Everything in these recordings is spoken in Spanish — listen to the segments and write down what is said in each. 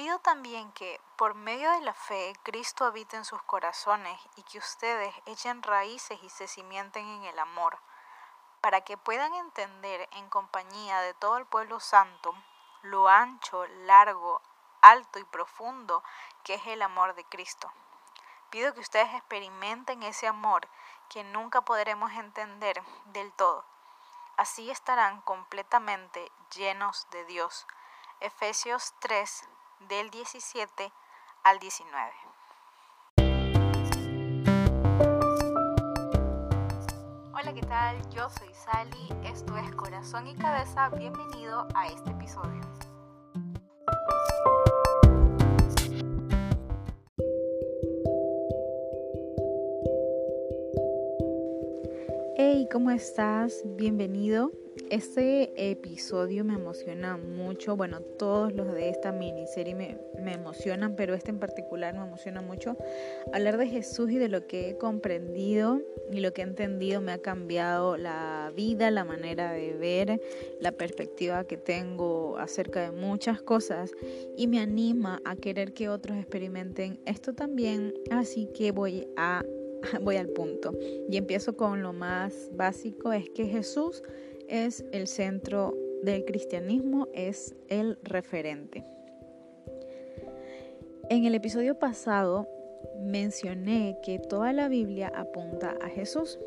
Pido también que, por medio de la fe, Cristo habite en sus corazones y que ustedes echen raíces y se cimienten en el amor, para que puedan entender en compañía de todo el pueblo santo lo ancho, largo, alto y profundo que es el amor de Cristo. Pido que ustedes experimenten ese amor que nunca podremos entender del todo. Así estarán completamente llenos de Dios. Efesios 3, del 17 al 19. Hola, ¿qué tal? Yo soy Sally, esto es Corazón y Cabeza, bienvenido a este episodio. Hey, ¿cómo estás? Bienvenido. Este episodio me emociona mucho. Bueno, todos los de esta miniserie me, me, emocionan, pero este en particular me emociona mucho. Hablar de Jesús y de lo que he comprendido y lo que he entendido me ha cambiado la vida, la manera de ver, la perspectiva que tengo acerca de muchas cosas y me anima a querer que otros experimenten esto también. Así que voy a voy al punto y empiezo con lo más básico, es que Jesús es el centro del cristianismo, es el referente. En el episodio pasado mencioné que toda la Biblia apunta a Jesús.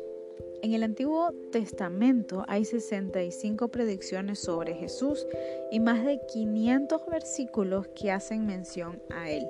En el Antiguo Testamento hay 65 predicciones sobre Jesús y más de 500 versículos que hacen mención a él.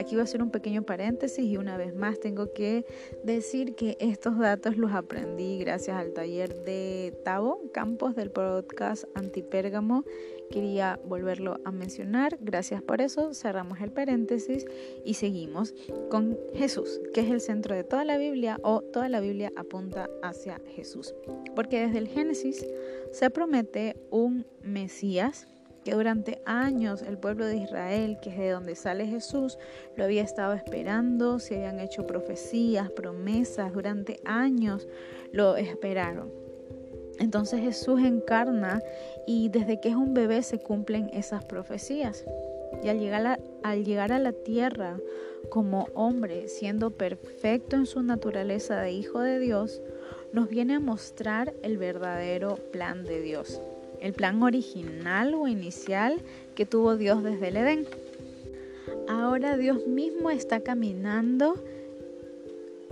Aquí voy a hacer un pequeño paréntesis y una vez más tengo que decir que estos datos los aprendí gracias al taller de Tavo Campos del podcast Antipérgamo. Quería volverlo a mencionar. Gracias por eso. Cerramos el paréntesis y seguimos con Jesús, que es el centro de toda la Biblia o toda la Biblia apunta hacia Jesús. Porque desde el Génesis se promete un Mesías que durante años el pueblo de Israel, que es de donde sale Jesús, lo había estado esperando, se habían hecho profecías, promesas, durante años lo esperaron. Entonces Jesús encarna y desde que es un bebé se cumplen esas profecías. Y al llegar, a, al llegar a la tierra como hombre, siendo perfecto en su naturaleza de hijo de Dios, nos viene a mostrar el verdadero plan de Dios el plan original o inicial que tuvo Dios desde el Edén. Ahora Dios mismo está caminando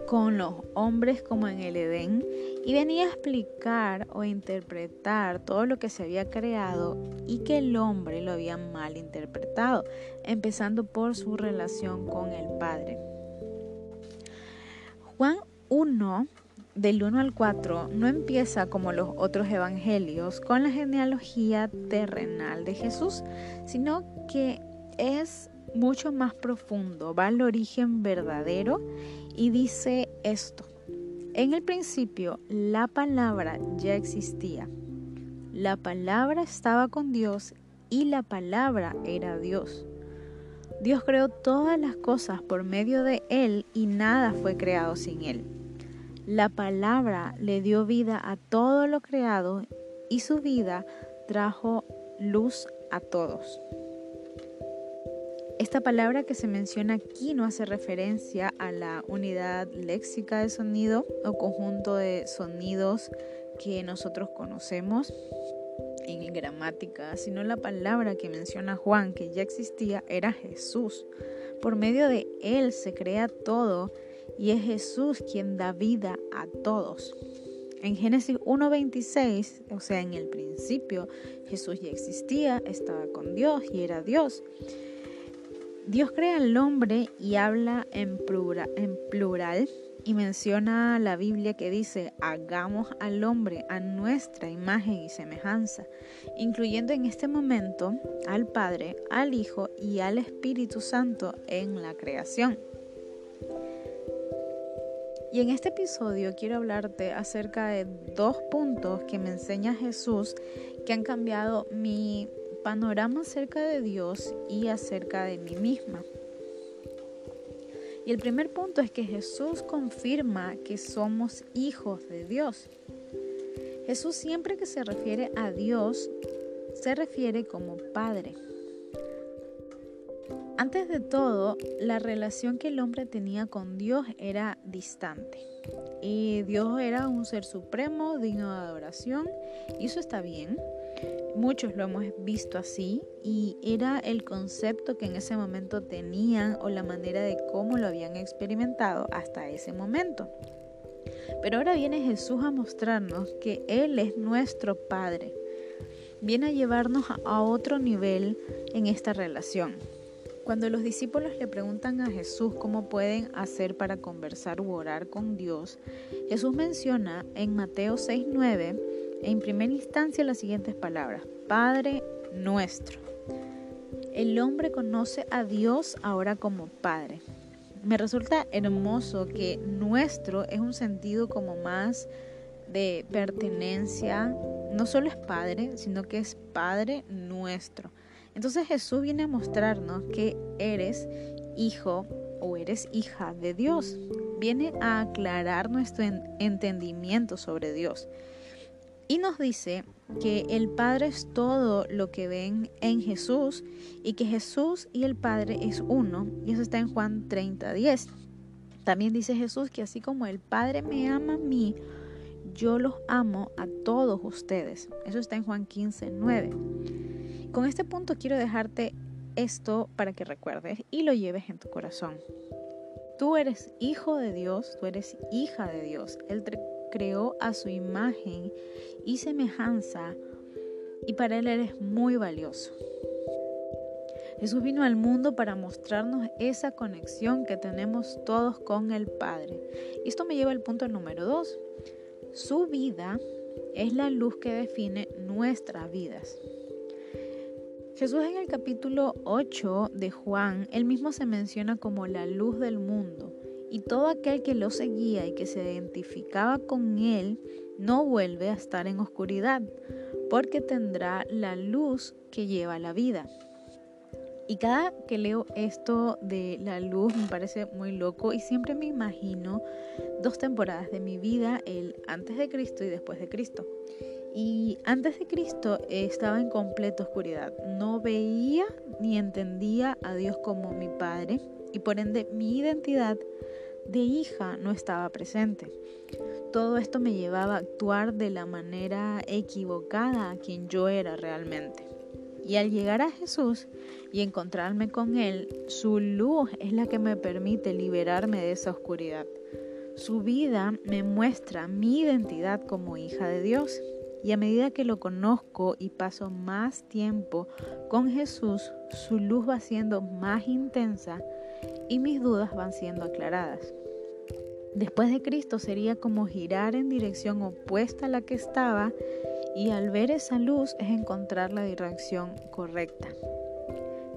con los hombres como en el Edén y venía a explicar o interpretar todo lo que se había creado y que el hombre lo había mal interpretado, empezando por su relación con el Padre. Juan 1 del 1 al 4 no empieza como los otros evangelios con la genealogía terrenal de Jesús, sino que es mucho más profundo, va al origen verdadero y dice esto. En el principio la palabra ya existía. La palabra estaba con Dios y la palabra era Dios. Dios creó todas las cosas por medio de Él y nada fue creado sin Él. La palabra le dio vida a todo lo creado y su vida trajo luz a todos. Esta palabra que se menciona aquí no hace referencia a la unidad léxica de sonido o conjunto de sonidos que nosotros conocemos en gramática, sino la palabra que menciona Juan, que ya existía, era Jesús. Por medio de él se crea todo y es Jesús quien da vida a todos. En Génesis 1.26, o sea, en el principio, Jesús ya existía, estaba con Dios y era Dios. Dios crea al hombre y habla en plural, en plural y menciona la Biblia que dice, hagamos al hombre a nuestra imagen y semejanza, incluyendo en este momento al Padre, al Hijo y al Espíritu Santo en la creación. Y en este episodio quiero hablarte acerca de dos puntos que me enseña Jesús que han cambiado mi panorama acerca de Dios y acerca de mí misma. Y el primer punto es que Jesús confirma que somos hijos de Dios. Jesús siempre que se refiere a Dios, se refiere como Padre. Antes de todo, la relación que el hombre tenía con Dios era distante. Y Dios era un ser supremo, digno de adoración, y eso está bien. Muchos lo hemos visto así y era el concepto que en ese momento tenían o la manera de cómo lo habían experimentado hasta ese momento. Pero ahora viene Jesús a mostrarnos que Él es nuestro Padre. Viene a llevarnos a otro nivel en esta relación. Cuando los discípulos le preguntan a Jesús cómo pueden hacer para conversar u orar con Dios, Jesús menciona en Mateo 6:9 en primera instancia las siguientes palabras, Padre nuestro. El hombre conoce a Dios ahora como Padre. Me resulta hermoso que nuestro es un sentido como más de pertenencia, no solo es Padre, sino que es Padre nuestro. Entonces Jesús viene a mostrarnos que eres hijo o eres hija de Dios. Viene a aclarar nuestro entendimiento sobre Dios. Y nos dice que el Padre es todo lo que ven en Jesús y que Jesús y el Padre es uno. Y eso está en Juan 30, 10. También dice Jesús que así como el Padre me ama a mí, yo los amo a todos ustedes. Eso está en Juan 15, 9. Con este punto quiero dejarte esto para que recuerdes y lo lleves en tu corazón. Tú eres hijo de Dios, tú eres hija de Dios. Él te creó a su imagen y semejanza y para Él eres muy valioso. Jesús vino al mundo para mostrarnos esa conexión que tenemos todos con el Padre. Y esto me lleva al punto número dos. Su vida es la luz que define nuestras vidas. Jesús en el capítulo 8 de Juan, él mismo se menciona como la luz del mundo, y todo aquel que lo seguía y que se identificaba con él no vuelve a estar en oscuridad, porque tendrá la luz que lleva la vida. Y cada que leo esto de la luz me parece muy loco y siempre me imagino dos temporadas de mi vida, el antes de Cristo y después de Cristo. Y antes de Cristo estaba en completa oscuridad. No veía ni entendía a Dios como mi Padre y por ende mi identidad de hija no estaba presente. Todo esto me llevaba a actuar de la manera equivocada a quien yo era realmente. Y al llegar a Jesús y encontrarme con Él, su luz es la que me permite liberarme de esa oscuridad. Su vida me muestra mi identidad como hija de Dios. Y a medida que lo conozco y paso más tiempo con Jesús, su luz va siendo más intensa y mis dudas van siendo aclaradas. Después de Cristo sería como girar en dirección opuesta a la que estaba y al ver esa luz es encontrar la dirección correcta.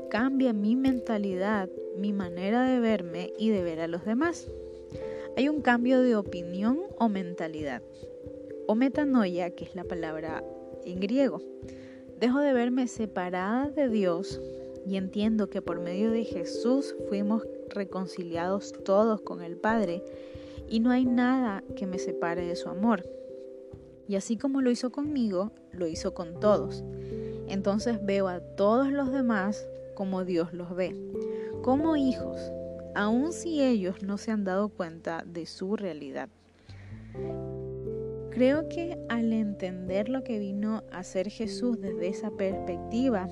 Cambia mi mentalidad, mi manera de verme y de ver a los demás. Hay un cambio de opinión o mentalidad o metanoia, que es la palabra en griego. Dejo de verme separada de Dios y entiendo que por medio de Jesús fuimos reconciliados todos con el Padre y no hay nada que me separe de su amor. Y así como lo hizo conmigo, lo hizo con todos. Entonces veo a todos los demás como Dios los ve, como hijos, aun si ellos no se han dado cuenta de su realidad. Creo que al entender lo que vino a hacer Jesús desde esa perspectiva,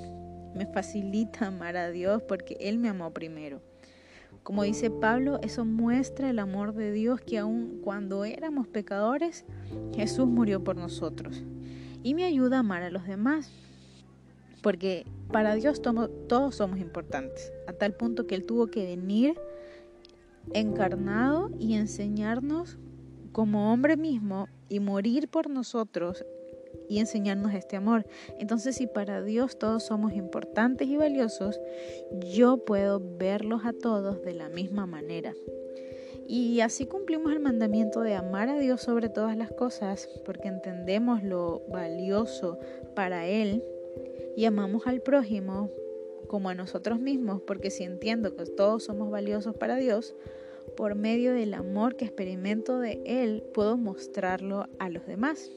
me facilita amar a Dios porque Él me amó primero. Como dice Pablo, eso muestra el amor de Dios que aun cuando éramos pecadores, Jesús murió por nosotros. Y me ayuda a amar a los demás. Porque para Dios todos somos importantes, a tal punto que Él tuvo que venir encarnado y enseñarnos como hombre mismo y morir por nosotros y enseñarnos este amor. Entonces, si para Dios todos somos importantes y valiosos, yo puedo verlos a todos de la misma manera. Y así cumplimos el mandamiento de amar a Dios sobre todas las cosas, porque entendemos lo valioso para Él y amamos al prójimo como a nosotros mismos, porque si entiendo que todos somos valiosos para Dios, por medio del amor que experimento de Él, puedo mostrarlo a los demás.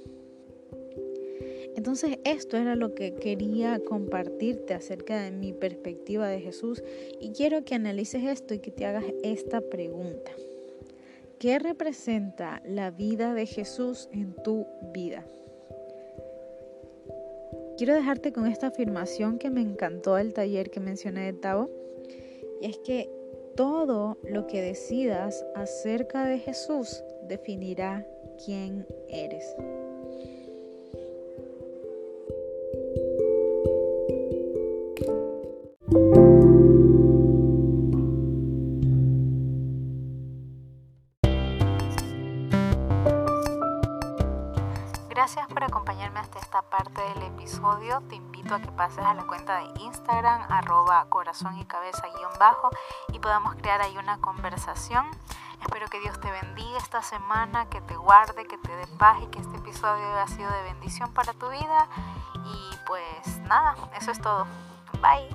Entonces esto era lo que quería compartirte acerca de mi perspectiva de Jesús y quiero que analices esto y que te hagas esta pregunta. ¿Qué representa la vida de Jesús en tu vida? Quiero dejarte con esta afirmación que me encantó del taller que mencioné de Tavo, y es que todo lo que decidas acerca de Jesús definirá quién eres. Te invito a que pases a la cuenta de Instagram, arroba corazón y cabeza guion bajo, y podamos crear ahí una conversación. Espero que Dios te bendiga esta semana, que te guarde, que te dé paz y que este episodio haya sido de bendición para tu vida. Y pues nada, eso es todo. Bye.